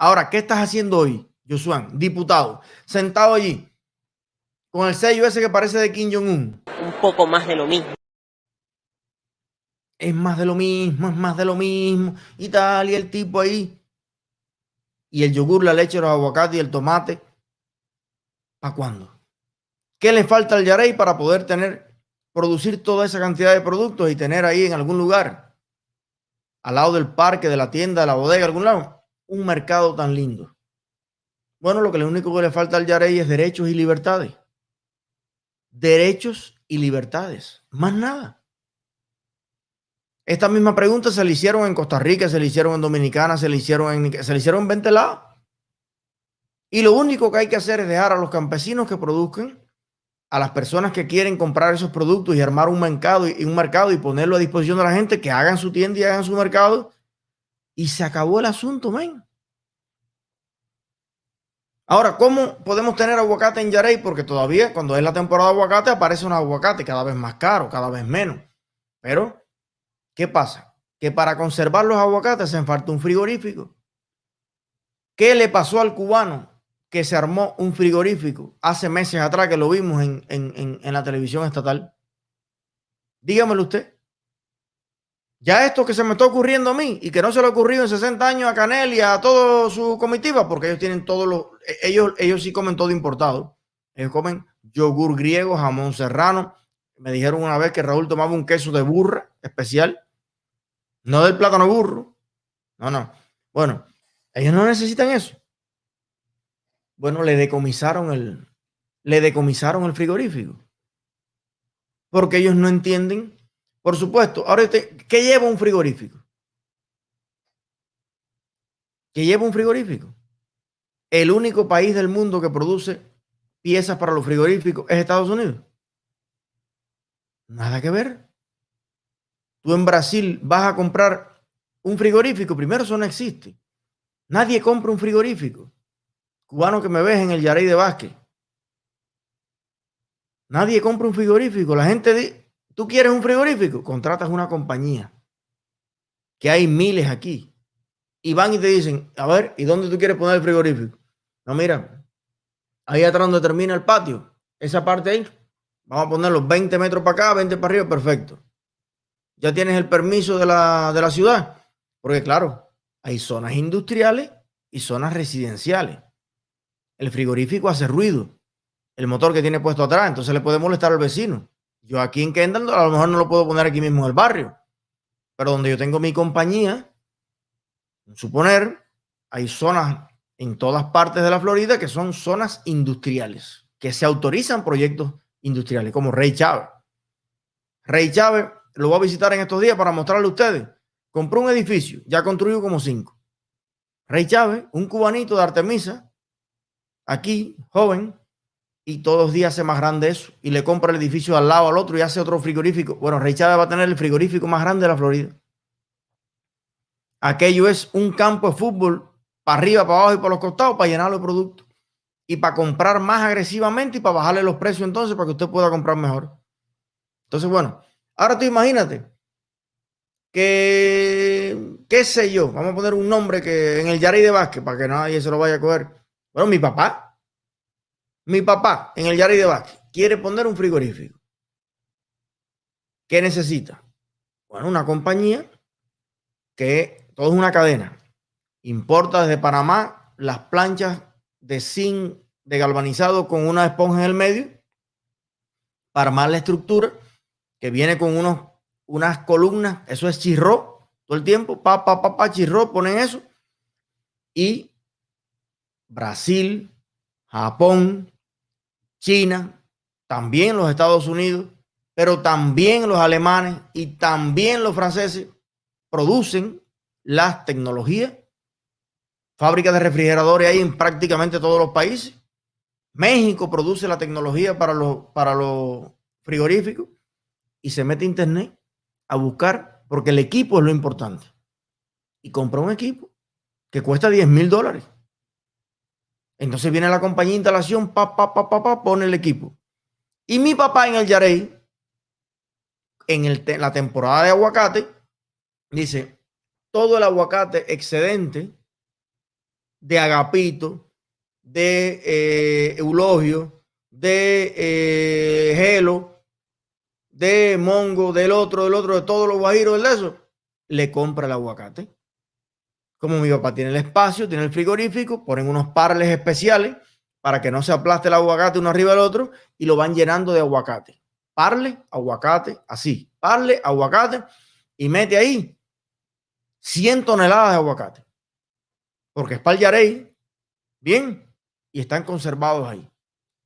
Ahora, ¿qué estás haciendo hoy, Josuan, diputado, sentado allí, con el sello ese que parece de Kim Jong-un? Un poco más de lo mismo. Es más de lo mismo, es más de lo mismo, y tal, y el tipo ahí. Y el yogur, la leche, los aguacates y el tomate. ¿Para cuándo? ¿Qué le falta al Yarey para poder tener, producir toda esa cantidad de productos y tener ahí en algún lugar, al lado del parque, de la tienda, de la bodega, algún lado, un mercado tan lindo? Bueno, lo que lo único que le falta al Yarey es derechos y libertades. Derechos y libertades. Más nada. Esta misma pregunta se le hicieron en Costa Rica, se le hicieron en Dominicana, se le hicieron en, se le hicieron en 20 lados. Y lo único que hay que hacer es dejar a los campesinos que produzcan a las personas que quieren comprar esos productos y armar un mercado y un mercado y ponerlo a disposición de la gente que hagan su tienda y hagan su mercado y se acabó el asunto, men. Ahora, ¿cómo podemos tener aguacate en Yarey? Porque todavía cuando es la temporada de aguacate aparece un aguacate cada vez más caro, cada vez menos. Pero, ¿qué pasa? Que para conservar los aguacates se falta un frigorífico. ¿Qué le pasó al cubano que se armó un frigorífico hace meses atrás que lo vimos en, en, la televisión estatal. Dígamelo usted. Ya esto que se me está ocurriendo a mí y que no se le ha ocurrido en 60 años a Canel y a toda su comitiva, porque ellos tienen todos los, e, ellos, ellos sí comen todo importado. Ellos comen yogur griego, jamón serrano. Me dijeron una vez que Raúl tomaba un queso de burra especial, no del plátano burro. No, no. Bueno, ellos no necesitan eso. Bueno, le decomisaron el, le decomisaron el frigorífico. Porque ellos no entienden. Por supuesto, ahora, ¿qué lleva un frigorífico? ¿Qué lleva un frigorífico? El único país del mundo que produce piezas para los frigoríficos es Estados Unidos. Nada que ver. Tú en Brasil vas a comprar un frigorífico. Primero, eso no existe. Nadie compra un frigorífico cubano que me ves en el Yarey de Vázquez. Nadie compra un frigorífico. La gente ¿tú quieres un frigorífico? Contratas una compañía, que hay miles aquí. Y van y te dicen, a ver, ¿y dónde tú quieres poner el frigorífico? No, mira, ahí atrás donde termina el patio, esa parte ahí, vamos a poner los 20 metros para acá, 20 para arriba, perfecto. Ya tienes el permiso de la, de la ciudad, porque claro, hay zonas industriales y zonas residenciales el frigorífico hace ruido, el motor que tiene puesto atrás, entonces le puede molestar al vecino. Yo aquí en Kendall a lo mejor no lo puedo poner aquí mismo en el barrio, pero donde yo tengo mi compañía, suponer, hay zonas en todas partes de la Florida que son zonas industriales, que se autorizan proyectos industriales, como Rey Chávez. Rey Chávez lo voy a visitar en estos días para mostrarle a ustedes. Compró un edificio, ya construyó como cinco. Rey Chávez, un cubanito de Artemisa, aquí, joven, y todos los días hace más grande eso, y le compra el edificio al lado al otro y hace otro frigorífico. Bueno, Rey Chávez va a tener el frigorífico más grande de la Florida. Aquello es un campo de fútbol para arriba, para abajo y para los costados para llenar los productos y para comprar más agresivamente y para bajarle los precios entonces para que usted pueda comprar mejor. Entonces, bueno, ahora tú imagínate que, qué sé yo, vamos a poner un nombre que en el Yari de Vázquez para que nadie se lo vaya a coger. Bueno, mi papá, mi papá en el Yari de Vázquez quiere poner un frigorífico. ¿Qué necesita? Bueno, una compañía que todo es una cadena. Importa desde Panamá las planchas de zinc de galvanizado con una esponja en el medio para armar la estructura que viene con unos, unas columnas. Eso es chirro todo el tiempo. Pa, pa, pa, pa, chirro, ponen eso. Y Brasil, Japón, China, también los Estados Unidos, pero también los alemanes y también los franceses producen las tecnologías. Fábricas de refrigeradores hay en prácticamente todos los países. México produce la tecnología para los, para frigoríficos y se mete a internet a buscar, porque el equipo es lo importante. Y compra un equipo que cuesta 10 mil dólares. Entonces viene la compañía de instalación, pa, pa, pa, pa, pa, pone el equipo. Y mi papá en el Yarey, en el la temporada de aguacate, dice, todo el aguacate excedente de Agapito, de eh, Eulogio, de eh, Gelo, de Mongo, del otro, del otro, de todos los guajiros, de eso, le compra el aguacate. Como mi papá tiene el espacio, tiene el frigorífico, ponen unos parles especiales para que no se aplaste el aguacate uno arriba del otro y lo van llenando de aguacate. Parle, aguacate, así. Parle, aguacate y mete ahí 100 toneladas de aguacate. Porque es para el Bien. Y están conservados ahí.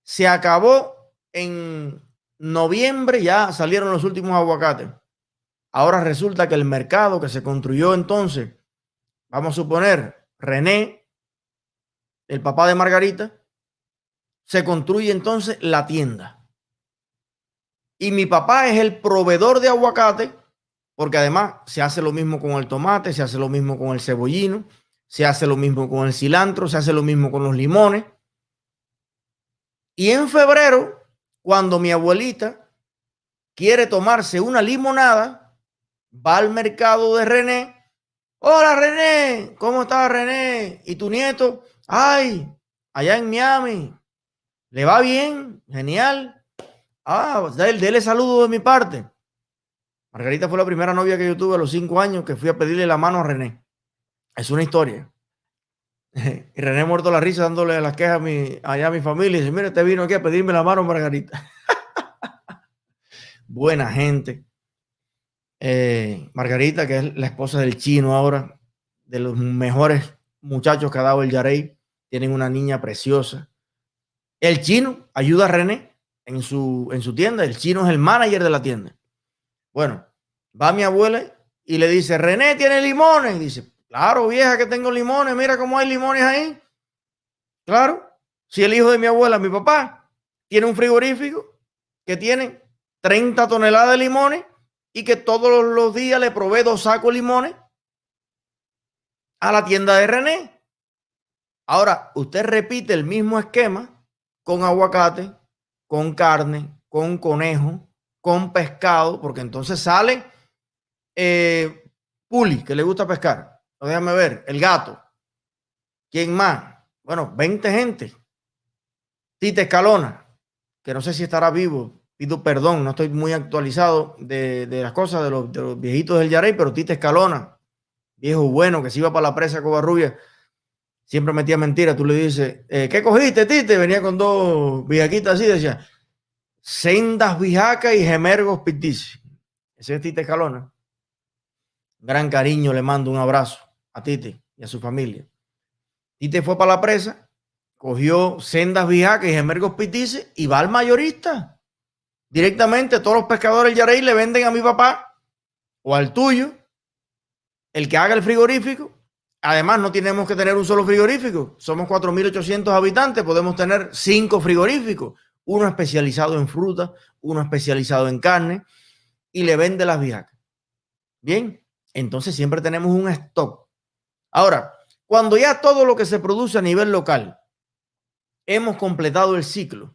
Se acabó en noviembre, ya salieron los últimos aguacates. Ahora resulta que el mercado que se construyó entonces, vamos a suponer, René, el papá de Margarita, se construye entonces la tienda. Y mi papá es el proveedor de aguacate, porque además se hace lo mismo con el tomate, se hace lo mismo con el cebollino, se hace lo mismo con el cilantro, se hace lo mismo con los limones. Y en febrero, cuando mi abuelita quiere tomarse una limonada, va al mercado de René. Hola René, ¿cómo estás René? ¿Y tu nieto? Ay, allá en Miami. ¿Le va bien? Genial. Ah, dale, dele saludo de mi parte. Margarita fue la primera novia que yo tuve a los cinco años que fui a pedirle la mano a René. Es una historia. Y René muerto la risa dándole las quejas a mi, allá a mi familia. Y dice, mire, te vino aquí a pedirme la mano, Margarita. Buena gente. Eh, Margarita, que es la esposa del chino ahora, de los mejores muchachos que ha dado el Yarey. Tienen una niña preciosa. El chino ayuda a René en su, en su tienda. El chino es el manager de la tienda. Bueno, va mi abuela y le dice, René tiene limones. dice, claro, vieja, que tengo limones. Mira cómo hay limones ahí. Claro, si el hijo de mi abuela, mi papá, tiene un frigorífico que tiene 30 toneladas de limones y que todos los días le provee dos sacos de limones a la tienda de René. Ahora, usted repite el mismo esquema con aguacate, con carne, con conejo, con pescado, porque entonces sale eh, Puli, que le gusta pescar. déjame ver, el gato. ¿Quién más? Bueno, 20 gente. Tite Escalona, que no sé si estará vivo. Pido perdón, no estoy muy actualizado de, las cosas de los, viejitos del Yarey, pero Tite Escalona, viejo bueno que se iba para la presa Covarrubia, siempre metía mentira. Tú le dices, eh, ¿qué cogiste, Tite? Venía con dos viaquitas así, decía, sendas bijacas y gemergos pitici. Ese es Tite Escalona. Gran cariño, le mando un abrazo a Tite y a su familia. Tite fue para la presa, cogió sendas bijacas y gemergos pitici y va al mayorista. Directamente todos los pescadores del Yarey le venden a mi papá o al tuyo, el que haga el frigorífico. Además, no tenemos que tener un solo frigorífico. Somos 4.800 habitantes, podemos tener cinco frigoríficos uno especializado en fruta, uno especializado en carne, y le vende las viajas. Bien, entonces siempre tenemos un stock. Ahora, cuando ya todo lo que se produce a nivel local, hemos completado el ciclo,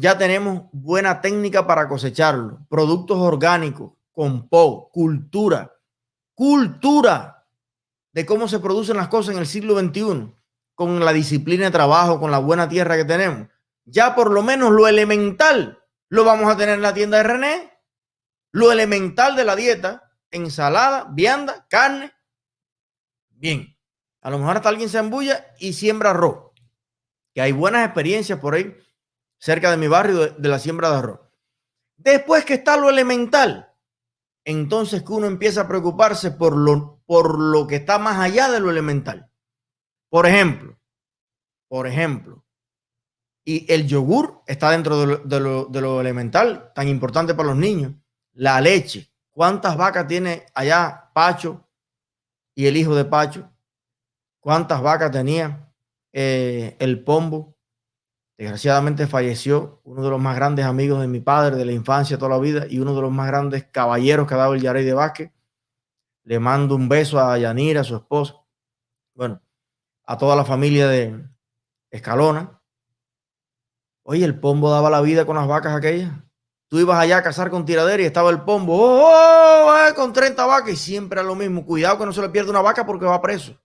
ya tenemos buena técnica para cosecharlo, productos orgánicos, compost, cultura, cultura de cómo se producen las cosas en el siglo XXI, con la disciplina de trabajo, con la buena tierra que tenemos ya por lo menos lo elemental lo vamos a tener en la tienda de René. Lo elemental de la dieta, ensalada, vianda, carne. Bien, a lo mejor hasta alguien se embulla y siembra arroz. Que hay buenas experiencias por ahí cerca de mi barrio de, la siembra de arroz. Después que está lo elemental, entonces que uno empieza a preocuparse por lo, por lo que está más allá de lo elemental. Por ejemplo, por ejemplo, y el yogur está dentro de lo, elemental, tan importante para los niños. La leche. ¿Cuántas vacas tiene allá Pacho y el hijo de Pacho? ¿Cuántas vacas tenía eh, el Pombo? Desgraciadamente falleció uno de los más grandes amigos de mi padre de la infancia toda la vida y uno de los más grandes caballeros que ha dado el Yarey de Vázquez. Le mando un beso a Yanira, a su esposa. Bueno, a toda la familia de Escalona Oye, el pombo daba la vida con las vacas aquellas. Tú ibas allá a cazar con tiradera y estaba el pombo, oh, oh, oh, con 30 vacas y siempre era lo mismo. Cuidado que no se le pierda una vaca porque va preso.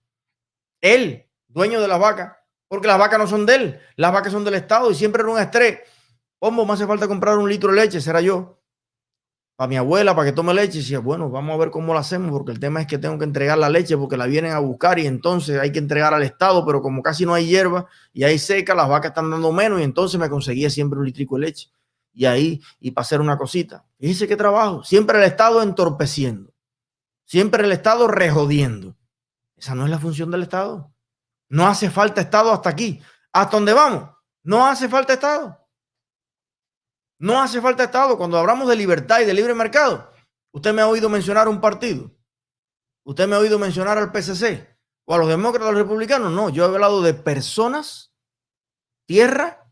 Él, dueño de las vacas, porque las vacas no son de él, las vacas son del Estado y siempre era un estrés. ¿Cómo me hace falta comprar un litro de leche? Será yo. Para mi abuela, para que tome leche. Y decía, bueno, vamos a ver cómo lo hacemos, porque el tema es que tengo que entregar la leche porque la vienen a buscar y entonces hay que entregar al Estado, pero como casi no hay hierba y hay seca, las vacas están dando menos y entonces me conseguía siempre un litrico de leche. Y ahí, y para hacer una cosita. Fíjese qué trabajo. Siempre el Estado entorpeciendo. Siempre el Estado rejodiendo. Esa no es la función del Estado. No hace falta Estado hasta aquí. ¿Hasta dónde vamos? No hace falta Estado. No hace falta Estado. Cuando hablamos de libertad y de libre mercado, usted me ha oído mencionar un partido. Usted me ha oído mencionar al PCC o a los demócratas o los republicanos. No, yo he hablado de personas, tierra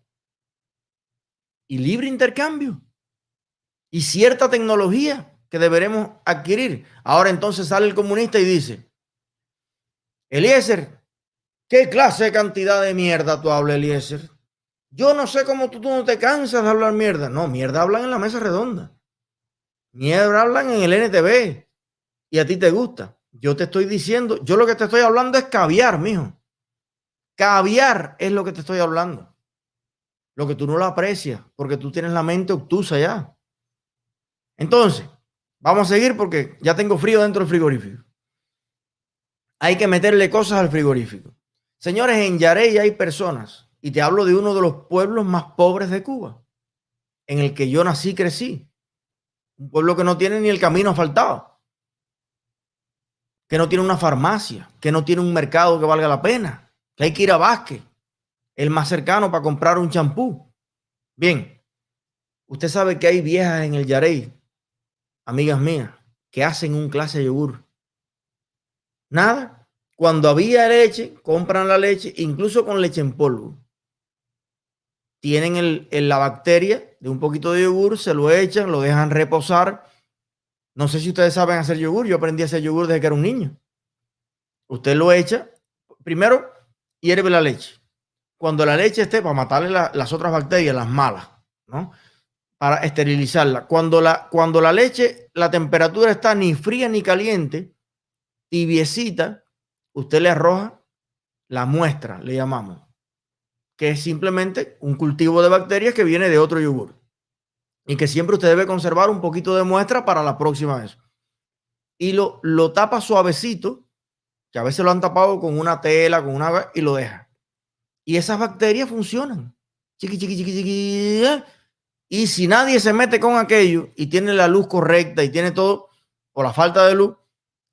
y libre intercambio y cierta tecnología que deberemos adquirir. Ahora entonces sale el comunista y dice, Eliezer, ¿qué clase de cantidad de mierda tú hablas, Eliezer? Yo no sé cómo tú, no te cansas de hablar mierda. No, mierda hablan en la mesa redonda. Mierda hablan en el NTV. Y a ti te gusta. Yo te estoy diciendo, yo lo que te estoy hablando es caviar, mijo. Caviar es lo que te estoy hablando. Lo que tú no lo aprecias, porque tú tienes la mente obtusa ya. Entonces, vamos a seguir porque ya tengo frío dentro del frigorífico. Hay que meterle cosas al frigorífico. Señores, en Yarey hay personas y te hablo de uno de los pueblos más pobres de Cuba, en el que yo nací y crecí. Un pueblo que no tiene ni el camino asfaltado, que no tiene una farmacia, que no tiene un mercado que valga la pena, que hay que ir a Vázquez, el más cercano para comprar un champú. Bien, usted sabe que hay viejas en el Yarey, amigas mías, que hacen un clase de yogur. Nada. Cuando había leche, compran la leche, incluso con leche en polvo tienen el, la bacteria de un poquito de yogur, se lo echan, lo dejan reposar. No sé si ustedes saben hacer yogur, yo aprendí a hacer yogur desde que era un niño. Usted lo echa, primero hierve la leche. Cuando la leche esté, para matarle las otras bacterias, las malas, ¿no? Para esterilizarla. Cuando la, cuando la leche, la temperatura está ni fría ni caliente, tibiecita, usted le arroja la muestra, le llamamos que es simplemente un cultivo de bacterias que viene de otro yogur. Y que siempre usted debe conservar un poquito de muestra para la próxima vez. Y lo, lo tapa suavecito, que a veces lo han tapado con una tela, con una y lo deja. Y esas bacterias funcionan. Chiqui, chiqui, chiqui, chiqui. Y si nadie se mete con aquello y tiene la luz correcta y tiene todo, o la falta de luz,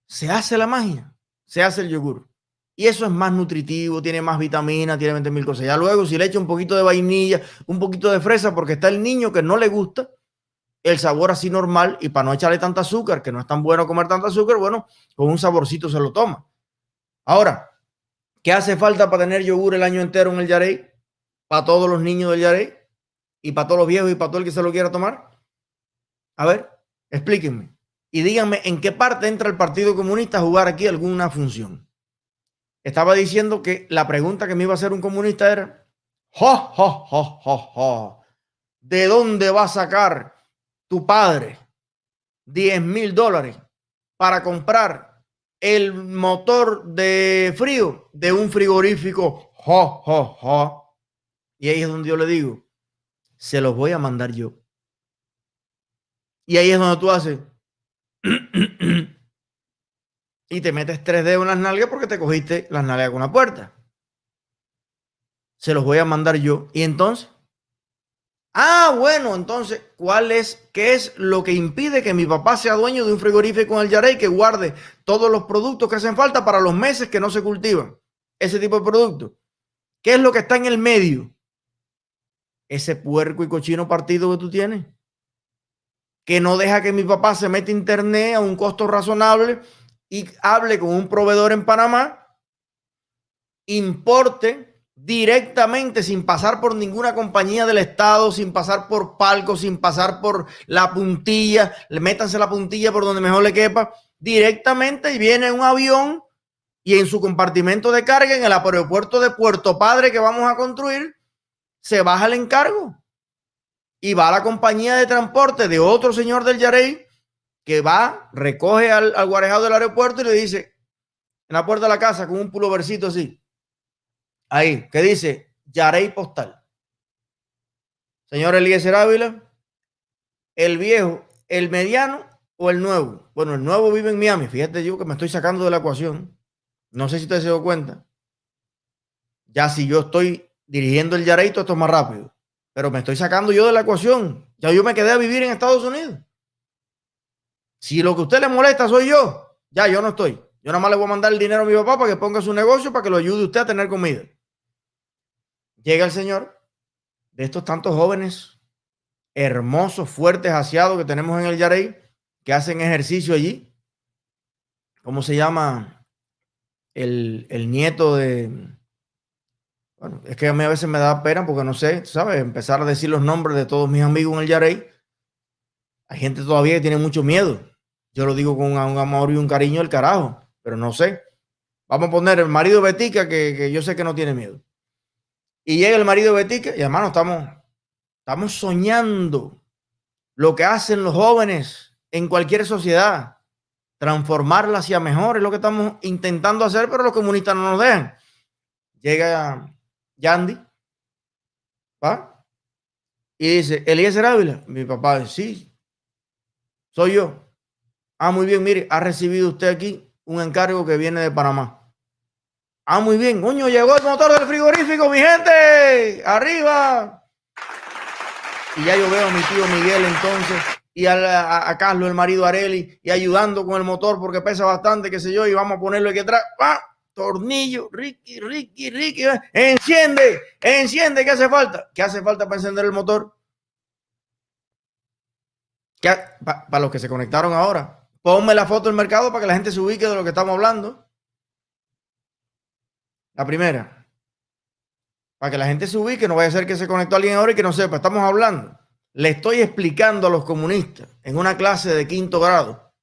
se hace la magia, se hace el yogur. Y eso es más nutritivo, tiene más vitamina, tiene 20 mil cosas. Ya luego, si le echa un poquito de vainilla, un poquito de fresa, porque está el niño que no le gusta el sabor así normal, y para no echarle tanta azúcar, que no es tan bueno comer tanta azúcar, bueno, con un saborcito se lo toma. Ahora, ¿qué hace falta para tener yogur el año entero en el Yarey? Para todos los niños del Yarey, y para todos los viejos y para todo el que se lo quiera tomar. A ver, explíquenme. Y díganme en qué parte entra el Partido Comunista a jugar aquí alguna función estaba diciendo que la pregunta que me iba a hacer un comunista era, ¿de dónde va a sacar tu padre 10 mil dólares para comprar el motor de frío de un frigorífico? Y ahí es donde yo le digo, se los voy a mandar yo. Y ahí es donde tú haces y te metes tres dedos en las nalgas porque te cogiste las nalgas con una puerta. Se los voy a mandar yo. Y entonces, ah, bueno, entonces, ¿cuál es, qué es lo que impide que mi papá sea dueño de un frigorífico en el Yarey que guarde todos los productos que hacen falta para los meses que no se cultivan? Ese tipo de productos. ¿Qué es lo que está en el medio? Ese puerco y cochino partido que tú tienes. Que no deja que mi papá se meta internet a un costo razonable y hable con un proveedor en Panamá, importe directamente sin pasar por ninguna compañía del Estado, sin pasar por palco, sin pasar por la puntilla, le métanse la puntilla por donde mejor le quepa, directamente y viene un avión y en su compartimento de carga en el aeropuerto de Puerto Padre que vamos a construir, se baja el encargo y va a la compañía de transporte de otro señor del Yarey que va, recoge al, al guarejado del aeropuerto y le dice en la puerta de la casa con un pulovercito así, Ahí, que dice Yarey Postal. Señor Eliezer Ávila, el viejo, el mediano o el nuevo. Bueno, el nuevo vive en Miami. Fíjate yo que me estoy sacando de la ecuación. No sé si usted se dio cuenta. Ya si yo estoy dirigiendo el Yarey, esto es más rápido. Pero me estoy sacando yo de la ecuación. Ya yo me quedé a vivir en Estados Unidos. Si lo que usted le molesta soy yo, ya yo no estoy. Yo nada más le voy a mandar el dinero a mi papá para que ponga su negocio para que lo ayude usted a tener comida. Llega el señor de estos tantos jóvenes hermosos, fuertes, aseados que tenemos en el Yarey, que hacen ejercicio allí. ¿Cómo se llama? El, el nieto de... Bueno, es que a mí a veces me da pena porque no sé, ¿sabes? Empezar a decir los nombres de todos mis amigos en el Yarey. Hay gente todavía que tiene mucho miedo. Yo lo digo con un amor y un cariño el carajo, pero no sé. Vamos a poner el marido Betica, que, que yo sé que no tiene miedo. Y llega el marido Betica y hermano, estamos, estamos soñando lo que hacen los jóvenes en cualquier sociedad, transformarla hacia mejor, es lo que estamos intentando hacer, pero los comunistas no nos dejan. Llega Yandy, ¿va? Y dice, Elías Ávila, mi papá, sí, soy yo. Ah, muy bien, mire, ha recibido usted aquí un encargo que viene de Panamá. Ah, muy bien, coño, llegó el motor del frigorífico, mi gente, arriba. Y ya yo veo a mi tío Miguel entonces y a, Carlos, el marido Areli, y ayudando con el motor porque pesa bastante, qué sé yo, y vamos a ponerlo aquí atrás. ¡Ah! Tornillo, Ricky, Ricky, Ricky, enciende, enciende, ¿qué hace falta? ¿Qué hace falta para encender el motor? Para los que se conectaron ahora, Ponme la foto del mercado para que la gente se ubique de lo que estamos hablando. La primera. Para que la gente se ubique, no vaya a ser que se conectó alguien ahora y que no sepa. Estamos hablando. Le estoy explicando a los comunistas en una clase de quinto grado,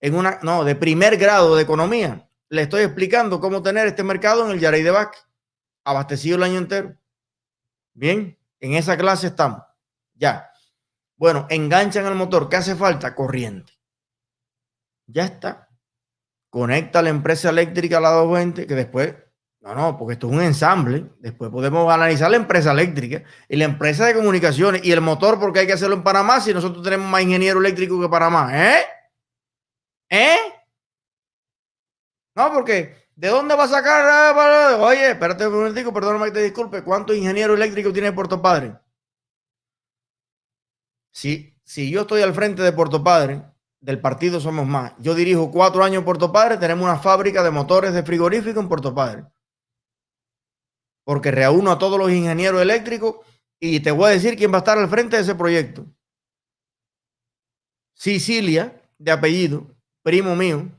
en una, no, de primer grado de economía, le estoy explicando cómo tener este mercado en el Yarey de Bac, abastecido el año entero. Bien, en esa clase estamos. Ya. Bueno, enganchan el motor. ¿Qué hace falta? Corriente. Ya está. Conecta la empresa eléctrica a la 220, que después, no, no, porque esto es un ensamble. Después podemos analizar la empresa eléctrica y la empresa de comunicaciones y el motor, porque hay que hacerlo en Panamá si nosotros tenemos más ingeniero eléctrico que Panamá. ¿Eh? ¿Eh? No, porque ¿de dónde va a sacar? Ah, Oye, espérate un momentico, perdóname que te disculpe. ¿Cuántos ingenieros eléctricos tiene Puerto Padre? Si, si yo estoy al frente de Puerto Padre, del partido Somos Más. Yo dirijo cuatro años en Puerto Padre, tenemos una fábrica de motores de frigorífico en Puerto Padre. Porque reúno a todos los ingenieros eléctricos y te voy a decir quién va a estar al frente de ese proyecto. Sicilia, de apellido, primo mío,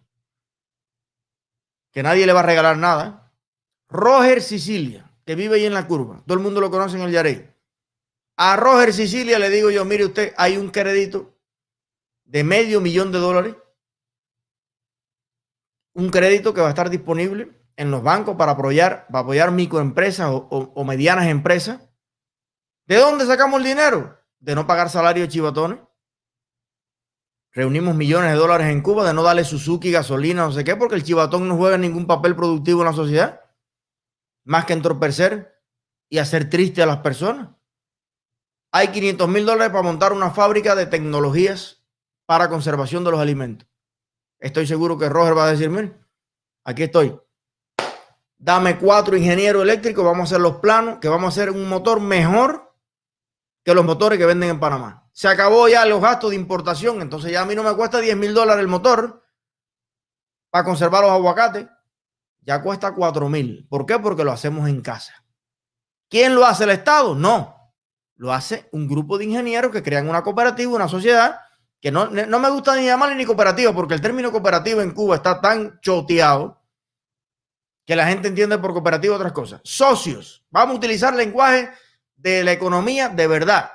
que nadie le va a regalar nada. Roger Sicilia, que vive ahí en la curva. Todo el mundo lo conoce en el Yarey. A Roger Sicilia le digo yo, mire usted, hay un crédito de medio millón de dólares, un crédito que va a estar disponible en los bancos para apoyar, para apoyar microempresas o, medianas empresas. ¿De dónde sacamos el dinero? De no pagar salario de chivatones. Reunimos millones de dólares en Cuba de no darle Suzuki, gasolina, no sé qué, porque el chivatón no juega ningún papel productivo en la sociedad, más que entorpecer y hacer triste a las personas. Hay 500 mil dólares para montar una fábrica de tecnologías para conservación de los alimentos. Estoy seguro que Roger va a decir, aquí estoy. Dame cuatro ingenieros eléctricos, vamos a hacer los planos, que vamos a hacer un motor mejor que los motores que venden en Panamá. Se acabó ya los gastos de importación, entonces ya a mí no me cuesta 10 mil dólares el motor para conservar los aguacates. Ya cuesta 4 mil. ¿Por qué? Porque lo hacemos en casa. ¿Quién lo hace? ¿El Estado? No. Lo hace un grupo de ingenieros que crean una cooperativa, una sociedad que no, me gusta ni llamarle ni cooperativa, porque el término cooperativa en Cuba está tan choteado que la gente entiende por cooperativa otras cosas. Socios, vamos a utilizar lenguaje de la economía de verdad.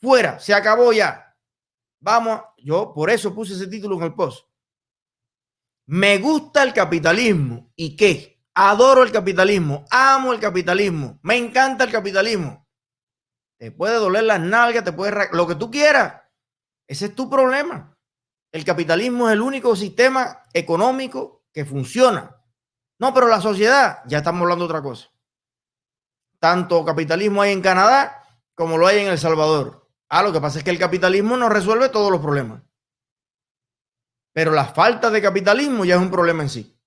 Fuera, se acabó ya. Vamos, yo por eso puse ese título en el post. Me gusta el capitalismo. ¿Y qué? Adoro el capitalismo, amo el capitalismo, me encanta el capitalismo. Te puede doler las nalgas, te puede lo que tú quieras. Ese es tu problema. El capitalismo es el único sistema económico que funciona. No, pero la sociedad, ya estamos hablando de otra cosa. Tanto capitalismo hay en Canadá como lo hay en El Salvador. Ah, lo que pasa es que el capitalismo no resuelve todos los problemas. Pero la falta de capitalismo ya es un problema en sí.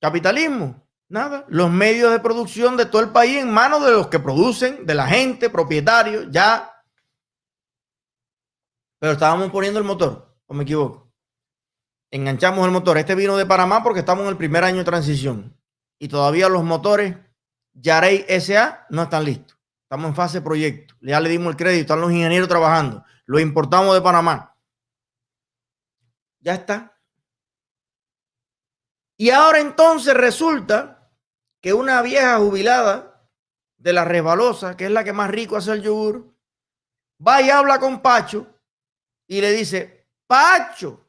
Capitalismo, nada. Los medios de producción de todo el país en manos de los que producen, de la gente, propietarios, ya. Pero estábamos poniendo el motor, o me equivoco. Enganchamos el motor. Este vino de Panamá porque estamos en el primer año de transición. Y todavía los motores Yarey SA no están listos. Estamos en fase de proyecto. Ya le dimos el crédito, están los ingenieros trabajando. Lo importamos de Panamá. Ya está. Y ahora entonces resulta que una vieja jubilada de la resbalosa, que es la que más rico hace el yogur, va y habla con Pacho y le dice, Pacho,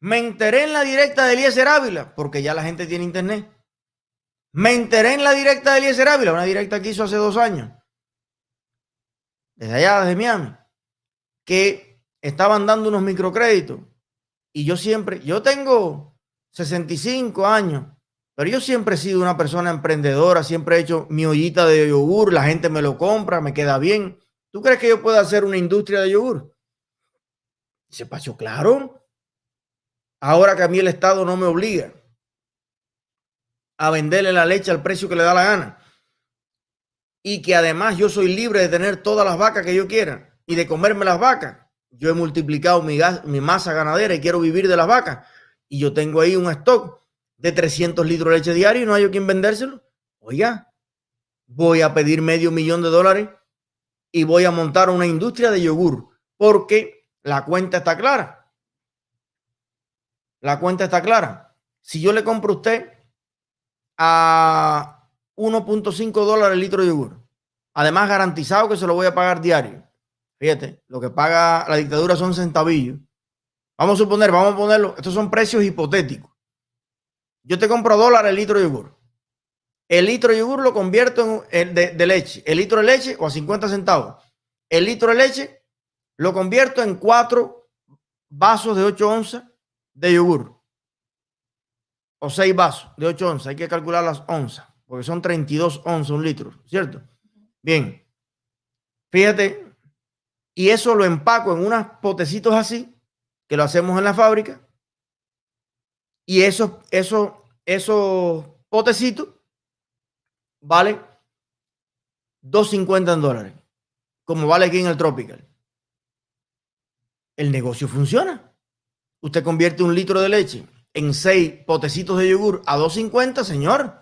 me enteré en la directa de Eliezer Ávila, porque ya la gente tiene internet. Me enteré en la directa de Eliezer Ávila, una directa que hizo hace dos años, desde allá, desde Miami, que estaban dando unos microcréditos. Y yo siempre, yo tengo 65 años, pero yo siempre he sido una persona emprendedora, siempre he hecho mi ollita de yogur, la gente me lo compra, me queda bien. ¿Tú crees que yo pueda hacer una industria de yogur? Se pasó claro. Ahora que a mí el Estado no me obliga a venderle la leche al precio que le da la gana. Y que además yo soy libre de tener todas las vacas que yo quiera y de comerme las vacas. Yo he multiplicado mi, mi masa ganadera y quiero vivir de las vacas. Y yo tengo ahí un stock de 300 litros de leche diario y no hay quien vendérselo. Oiga, voy a pedir medio millón de dólares y voy a montar una industria de yogur porque la cuenta está clara. La cuenta está clara. Si yo le compro a usted a 1.5 dólares el litro de yogur. Además, garantizado que se lo voy a pagar diario. Fíjate, lo que paga la dictadura son centavillos. Vamos a suponer, vamos a ponerlo, estos son precios hipotéticos. Yo te compro dólares el litro de yogur. El litro de yogur lo convierto en de, de leche. El litro de leche o a 50 centavos. El litro de leche lo convierto en cuatro vasos de 8 onzas de yogur o seis vasos de 8 onzas, hay que calcular las onzas, porque son 32 onzas un litro, ¿cierto? Bien, fíjate, y eso lo empaco en unos potecitos así, que lo hacemos en la fábrica, y esos, esos, esos potecitos vale 2.50 en dólares, como vale aquí en el Tropical. El negocio funciona. Usted convierte un litro de leche en seis potecitos de yogur a 2.50, señor,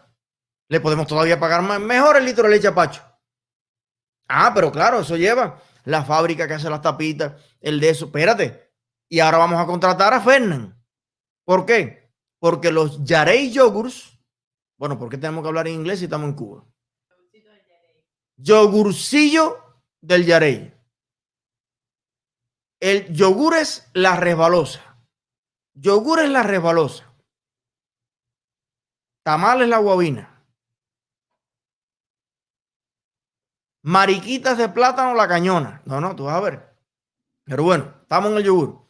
le podemos todavía pagar más, mejor el litro de leche a Pacho. Ah, pero claro, eso lleva la fábrica que hace las tapitas, el de eso. Espérate. Y ahora vamos a contratar a Fernán. ¿Por qué? Porque los Yarey Yogurts, bueno, ¿por qué tenemos que hablar en inglés si estamos en Cuba? Yogurcillo del Yarey. El yogur es la resbalosa. Yogur es la resbalosa. Tamal es la guabina. Mariquitas de plátano la cañona. No, no, tú vas a ver. Pero bueno, estamos en el yogur.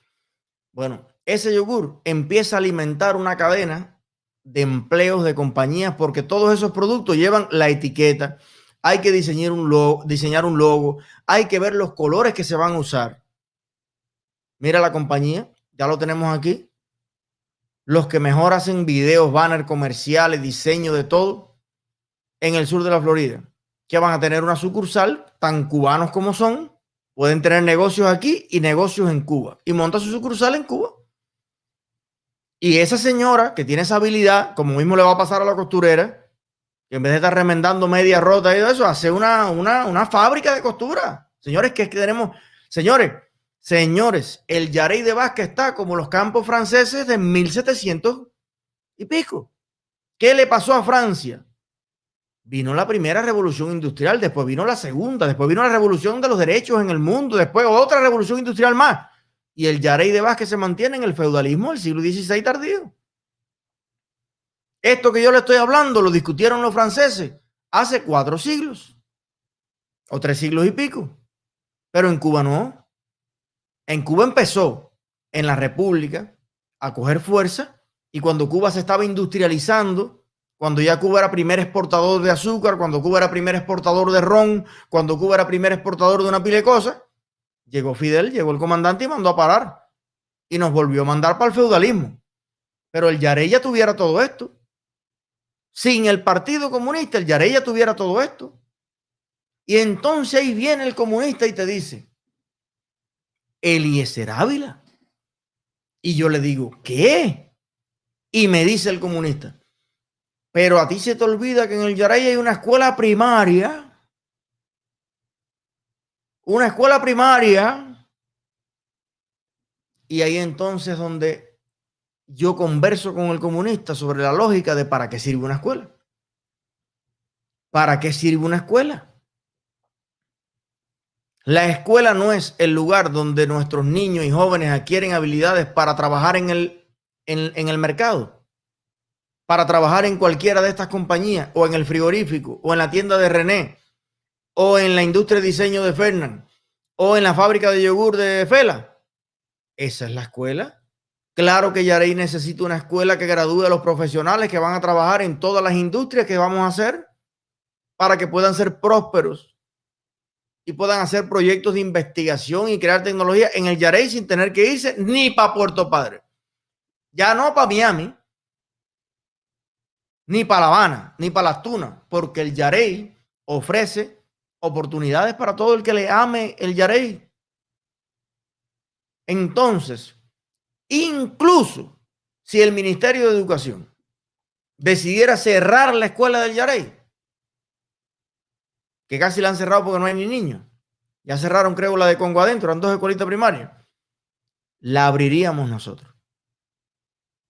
Bueno, ese yogur empieza a alimentar una cadena de empleos de compañías porque todos esos productos llevan la etiqueta. Hay que diseñar un diseñar un logo, hay que ver los colores que se van a usar. Mira la compañía, ya lo tenemos aquí los que mejor hacen videos, banners comerciales, diseño de todo en el sur de la Florida, que van a tener una sucursal, tan cubanos como son, pueden tener negocios aquí y negocios en Cuba y monta su sucursal en Cuba. Y esa señora que tiene esa habilidad, como mismo le va a pasar a la costurera, que en vez de estar remendando media rota y todo eso, hace una, una, una fábrica de costura. Señores, que es que tenemos, señores, Señores, el Yarey de Vázquez está como los campos franceses de 1700 y pico. ¿Qué le pasó a Francia? Vino la primera revolución industrial, después vino la segunda, después vino la revolución de los derechos en el mundo, después otra revolución industrial más. Y el Yarey de Vázquez se mantiene en el feudalismo del siglo XVI tardío. Esto que yo le estoy hablando lo discutieron los franceses hace cuatro siglos o tres siglos y pico. Pero en Cuba no. En Cuba empezó en la República a coger fuerza y cuando Cuba se estaba industrializando, cuando ya Cuba era primer exportador de azúcar, cuando Cuba era primer exportador de ron, cuando Cuba era primer exportador de una pila de cosas, llegó Fidel, llegó el comandante y mandó a parar. Y nos volvió a mandar para el feudalismo. Pero el Yarey ya tuviera todo esto. Sin el Partido Comunista, el Yarey ya tuviera todo esto. Y entonces ahí viene el comunista y te dice, Eliezer Ávila. Y yo le digo, ¿qué? Y me dice el comunista, pero a ti se te olvida que en el Yaray hay una escuela primaria. Una escuela primaria. Y ahí entonces donde yo converso con el comunista sobre la lógica de para qué sirve una escuela. ¿Para qué sirve una escuela? La escuela no es el lugar donde nuestros niños y jóvenes adquieren habilidades para trabajar en el, en, el mercado para trabajar en cualquiera de estas compañías, o en el frigorífico, o en la tienda de René, o en la industria de diseño de Fernand, o en la fábrica de yogur de Fela. Esa es la escuela. Claro que Yarey necesita una escuela que gradúe a los profesionales que van a trabajar en todas las industrias que vamos a hacer para que puedan ser prósperos y puedan hacer proyectos de investigación y crear tecnología en el Yarey sin tener que irse ni para Puerto Padre. Ya no para Miami, ni para La Habana, ni para las Tunas, porque el Yarey ofrece oportunidades para todo el que le ame el Yarey. Entonces, incluso si el Ministerio de Educación decidiera cerrar la escuela del Yarey, que casi la han cerrado porque no hay ni niños, ya cerraron creo la de Congo adentro, eran dos escuelitas primarias, la abriríamos nosotros.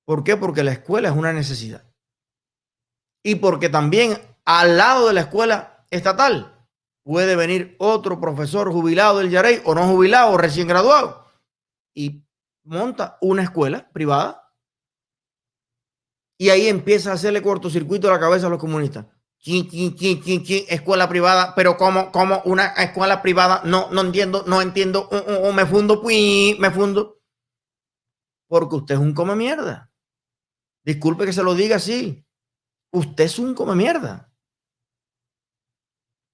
¿Por qué? Porque la escuela es una necesidad y porque también al lado de la escuela estatal puede venir otro profesor jubilado del Yarey o no jubilado o recién graduado y monta una escuela privada y ahí empieza a hacerle cortocircuito a la cabeza a los comunistas. Escuela privada, pero como, como una escuela privada, no, no entiendo, no entiendo, me fundo, me fundo. Porque usted es un come mierda. Disculpe que se lo diga así usted es un come mierda.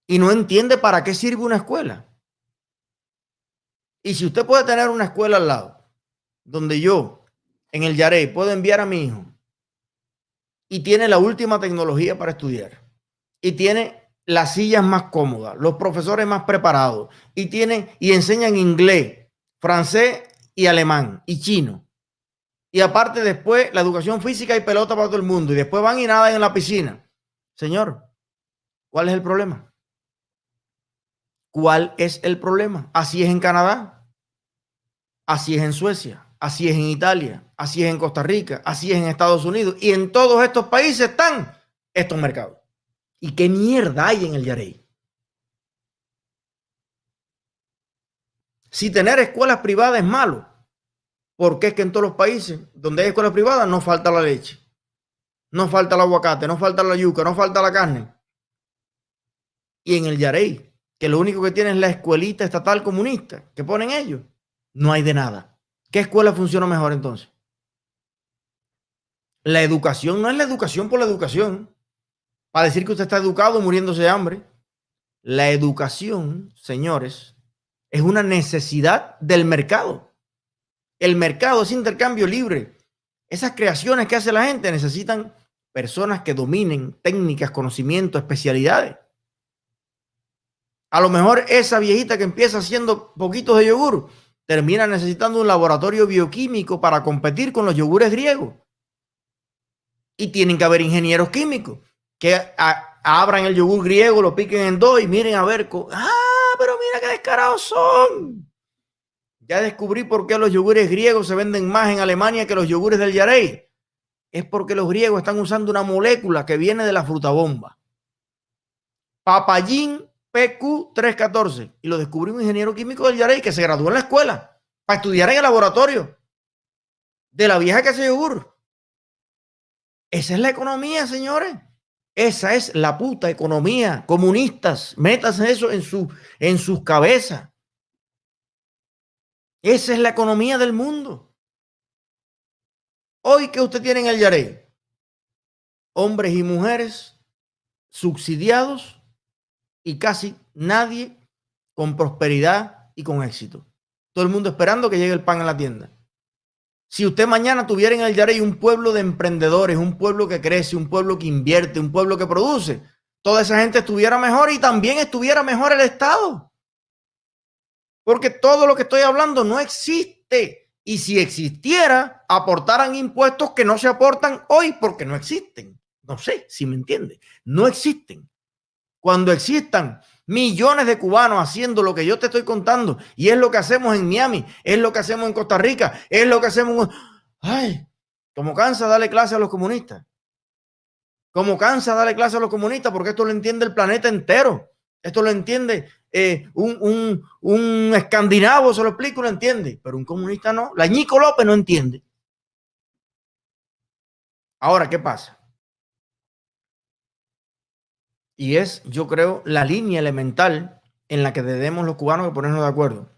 Y no entiende para qué sirve una escuela. Y si usted puede tener una escuela al lado, donde yo, en el Yarey, puedo enviar a mi hijo y tiene la última tecnología para estudiar y tiene las sillas más cómodas, los profesores más preparados y tiene y enseñan inglés, francés y alemán y chino y aparte después la educación física y pelota para todo el mundo. Y después van y nadan en la piscina. Señor, ¿cuál es el problema? ¿Cuál es el problema? Así es en Canadá. Así es en Suecia. Así es en Italia. Así es en Costa Rica. Así es en Estados Unidos. Y en todos estos países están estos mercados. ¿Y qué mierda hay en el Yarey? Si tener escuelas privadas es malo, porque es que en todos los países donde hay escuelas privadas no falta la leche, no falta el aguacate, no falta la yuca, no falta la carne. Y en el Yarey, que lo único que tiene es la escuelita estatal comunista que ponen ellos, no hay de nada. ¿Qué escuela funciona mejor entonces? La educación no es la educación por la educación, para decir que usted está educado muriéndose de hambre. La educación, señores, es una necesidad del mercado. El mercado es intercambio libre. Esas creaciones que hace la gente necesitan personas que dominen técnicas, conocimientos, especialidades. A lo mejor esa viejita que empieza haciendo poquitos de yogur termina necesitando un laboratorio bioquímico para competir con los yogures griegos. Y tienen que haber ingenieros químicos que abran el yogur griego, lo piquen en dos y miren a ver. Ah, pero mira qué descarados son. Ya descubrí por qué los yogures griegos se venden más en Alemania que los yogures del Yarey. Es porque los griegos están usando una molécula que viene de la fruta bomba. Papayín PQ314. Y lo descubrió un ingeniero químico del Yarey que se graduó en la escuela para estudiar en el laboratorio de la vieja que hace yogur. Esa es la economía, señores. Esa es la puta economía. Comunistas, métanse eso en, su, en sus cabezas. Esa es la economía del mundo. Hoy que usted tiene en el Yarey, hombres y mujeres subsidiados y casi nadie con prosperidad y con éxito. Todo el mundo esperando que llegue el pan a la tienda. Si usted mañana tuviera en el Yarey un pueblo de emprendedores, un pueblo que crece, un pueblo que invierte, un pueblo que produce, toda esa gente estuviera mejor y también estuviera mejor el Estado. Porque todo lo que estoy hablando no existe. Y si existiera, aportaran impuestos que no se aportan hoy porque no existen. No sé si me entiende. No existen. Cuando existan millones de cubanos haciendo lo que yo te estoy contando, y es lo que hacemos en Miami, es lo que hacemos en Costa Rica, es lo que hacemos. Ay, como cansa darle clase a los comunistas. Como cansa darle clase a los comunistas, porque esto lo entiende el planeta entero. Esto lo entiende eh, un, un, escandinavo, se lo explico, lo entiende, pero un comunista no. La Ñico López no entiende. Ahora, ¿qué pasa? Y es, yo creo, la línea elemental en la que debemos los cubanos ponernos de acuerdo.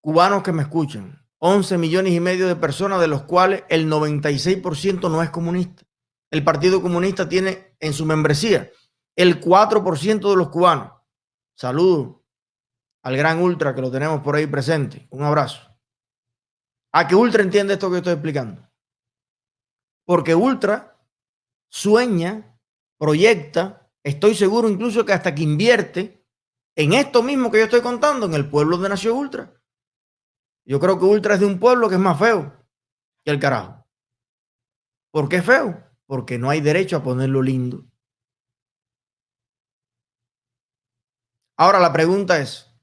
Cubanos que me escuchan, 11 millones y medio de personas, de los cuales el 96% no es comunista. El Partido Comunista tiene en su membresía el 4% de los cubanos. Saludo al gran Ultra que lo tenemos por ahí presente. Un abrazo. A que Ultra entiende esto que estoy explicando. Porque Ultra sueña, proyecta, estoy seguro incluso que hasta que invierte en esto mismo que yo estoy contando, en el pueblo de nació Ultra. Yo creo que Ultra es de un pueblo que es más feo que el carajo. ¿Por qué feo? Porque no hay derecho a ponerlo lindo. Ahora la pregunta es,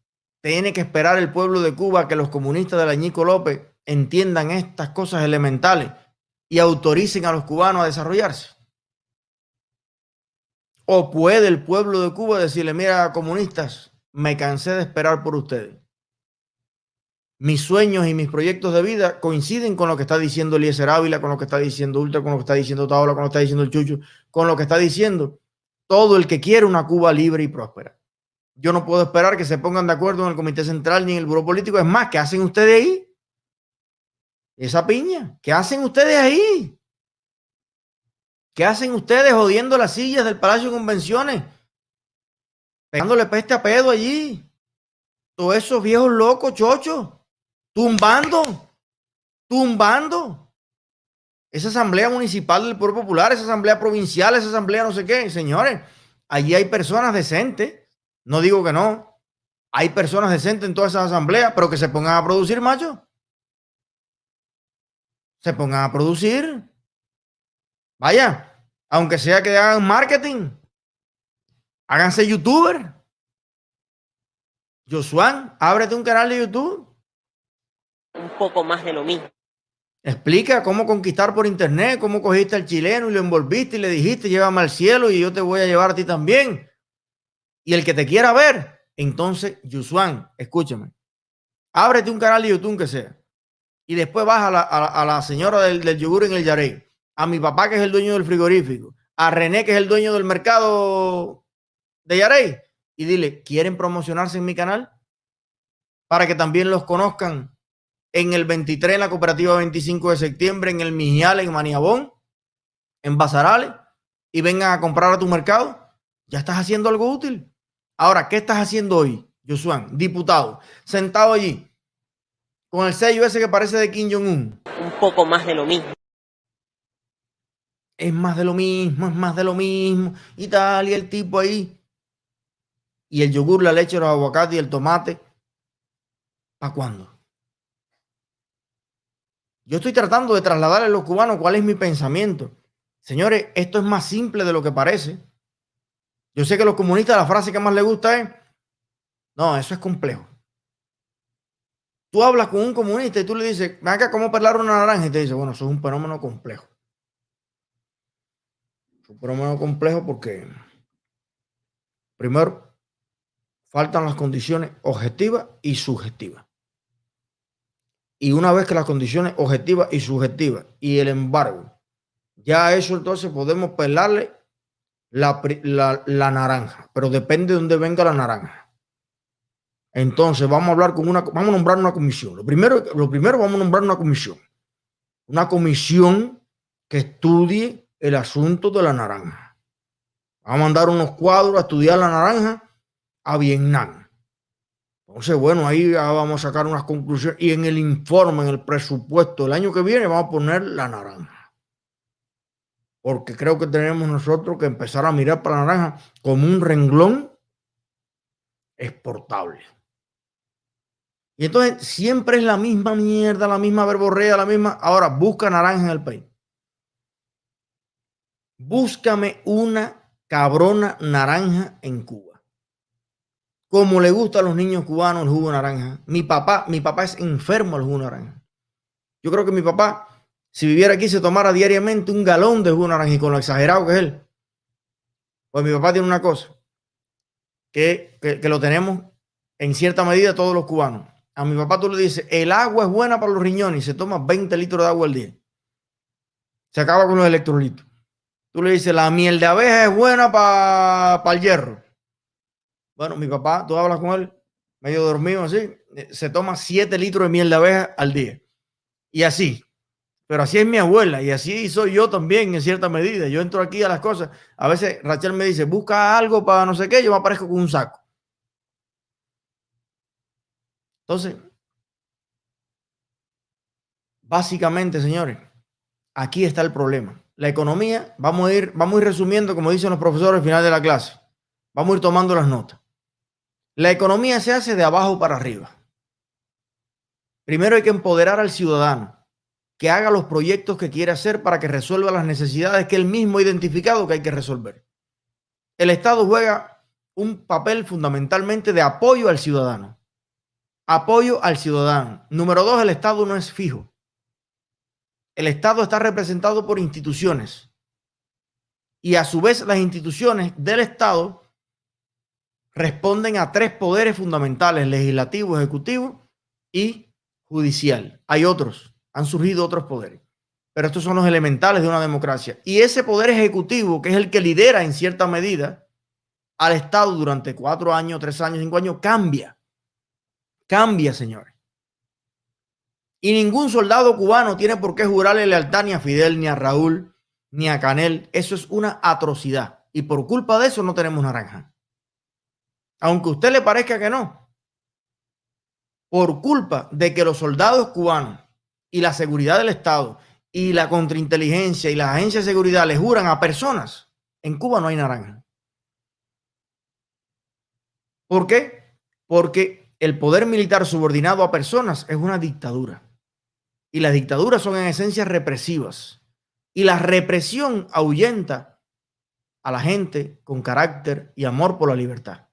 ¿tiene que esperar el pueblo de Cuba que los comunistas de la Ñico López entiendan estas cosas elementales y autoricen a los cubanos a desarrollarse? ¿O puede el pueblo de Cuba decirle, mira, comunistas, me cansé de esperar por ustedes? Mis sueños y mis proyectos de vida coinciden con lo que está diciendo Eliezer Ávila, con lo que está diciendo Ultra, con lo que está diciendo Taola, con lo que está diciendo el Chucho, con lo que está diciendo todo el que quiere una Cuba libre y próspera. Yo no puedo esperar que se pongan de acuerdo en el Comité Central ni en el Buró Político. Es más, ¿qué hacen ustedes ahí? Esa piña, ¿qué hacen ustedes ahí? ¿Qué hacen ustedes jodiendo las sillas del Palacio de Convenciones? Pegándole peste a pedo allí. Todos esos viejos locos, chochos. Tumbando. Tumbando. Esa asamblea municipal del pueblo popular, esa asamblea provincial, esa asamblea no sé qué. Señores, allí hay personas decentes no digo que no. Hay personas decentes en todas esas asambleas, pero que se pongan a producir, macho. Se pongan a producir. Vaya, aunque sea que hagan marketing. Háganse youtuber. Josuan, ábrete un canal de YouTube. Un poco más de lo mismo. Explica cómo conquistar por internet, cómo cogiste al chileno y lo envolviste y le dijiste, llévame al cielo y yo te voy a llevar a ti también. Y el que te quiera ver, entonces, Yusuan, escúchame, ábrete un canal de YouTube que sea. Y después vas a la, a la, señora del, del, yogur en el Yarey, a mi papá que es el dueño del frigorífico, a René que es el dueño del mercado de Yarey, y dile, ¿quieren promocionarse en mi canal? Para que también los conozcan en el 23, en la cooperativa 25 de septiembre, en el Mijial, en Maniabón, en Basarales, y vengan a comprar a tu mercado. Ya estás haciendo algo útil. Ahora, ¿qué estás haciendo hoy, Josuan, diputado, sentado allí, con el sello ese que parece de Kim Jong-un? Un poco más de lo mismo. Es más de lo mismo, es más de lo mismo, y tal, y el tipo ahí. Y el yogur, la leche, los aguacates y el tomate. ¿Para cuándo? Yo estoy tratando de trasladarle a los cubanos cuál es mi pensamiento. Señores, esto es más simple de lo que parece. Yo sé que a los comunistas la frase que más les gusta es, no, eso es complejo. Tú hablas con un comunista y tú le dices, acá, ¿cómo pelar una naranja? Y te dice, bueno, eso es un fenómeno complejo. Un fenómeno complejo porque, primero, faltan las condiciones objetivas y subjetivas. Y una vez que las condiciones objetivas y subjetivas y el embargo, ya eso entonces podemos pelarle la, naranja, pero depende de dónde venga la naranja. Entonces vamos a hablar con una, vamos a nombrar una comisión. Lo primero, lo primero vamos a nombrar una comisión. Una comisión que estudie el asunto de la naranja. Vamos a mandar unos cuadros a estudiar la naranja a Vietnam. Entonces, bueno, ahí vamos a sacar unas conclusiones. Y en el informe, en el presupuesto del año que viene, vamos a poner la naranja. Porque creo que tenemos nosotros que empezar a mirar para la naranja como un renglón exportable. Y entonces siempre es la misma mierda, la misma verborrea, la misma. Ahora busca naranja en el país. Búscame una cabrona naranja en Cuba. Como le gusta a los niños cubanos el jugo naranja. Mi papá, mi papá es enfermo al jugo naranja. Yo creo que mi papá, si viviera aquí, se tomara diariamente un galón de jugo naranja y con lo exagerado que es él. Pues mi papá tiene una cosa, que, que lo tenemos en cierta medida todos los cubanos a mi papá tú le dices, el agua es buena para los riñones y se toma 20 litros de agua al día. Se acaba con los electrolitos. Tú le dices, la miel de abeja es buena para el hierro. Bueno, mi papá, tú hablas con él, medio dormido así, eh, se toma 7 litros de miel de abeja al día. Y así. Pero así es mi abuela y así soy yo también en cierta medida. Yo entro aquí a las cosas. A veces Rachel me dice, busca algo para no sé qué, yo me aparezco con un saco. Entonces, básicamente, señores, aquí está el problema. La economía, vamos a ir, vamos a ir resumiendo, como dicen los profesores al final de la clase. Vamos a ir tomando las notas. La economía se hace de abajo para arriba. Primero hay que empoderar al ciudadano, que haga los proyectos que quiere hacer para que resuelva las necesidades que él mismo ha identificado que hay que resolver. El Estado juega un papel fundamentalmente de apoyo al ciudadano. Apoyo al ciudadano. Número dos, el Estado no es fijo. El Estado está representado por instituciones. Y a su vez las instituciones del Estado responden a tres poderes fundamentales, legislativo, ejecutivo y judicial. Hay otros, han surgido otros poderes, pero estos son los elementales de una democracia. Y ese poder ejecutivo, que es el que lidera en cierta medida al Estado durante cuatro años, tres años, cinco años, cambia. Cambia, señores. Y ningún soldado cubano tiene por qué jurarle lealtad ni a Fidel, ni a Raúl, ni a Canel. Eso es una atrocidad. Y por culpa de eso no tenemos naranja. Aunque a usted le parezca que no. Por culpa de que los soldados cubanos y la seguridad del Estado y la contrainteligencia y las agencias de seguridad le juran a personas, en Cuba no hay naranja. ¿Por qué? Porque el poder militar subordinado a personas es una dictadura. Y las dictaduras son en esencia represivas. Y la represión ahuyenta a la gente con carácter y amor por la libertad.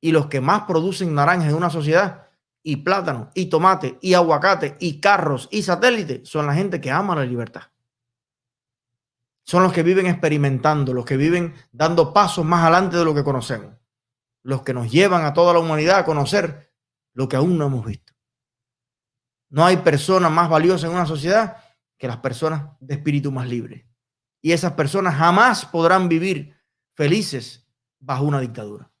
Y los que más producen naranjas en una sociedad, y plátano, y tomate, y aguacate, y carros, y satélite, son la gente que ama la libertad. Son los que viven experimentando, los que viven dando pasos más adelante de lo que conocemos. Los que nos llevan a toda la humanidad a conocer lo que aún no hemos visto. No hay persona más valiosa en una sociedad que las personas de espíritu más libre. Y esas personas jamás podrán vivir felices bajo una dictadura.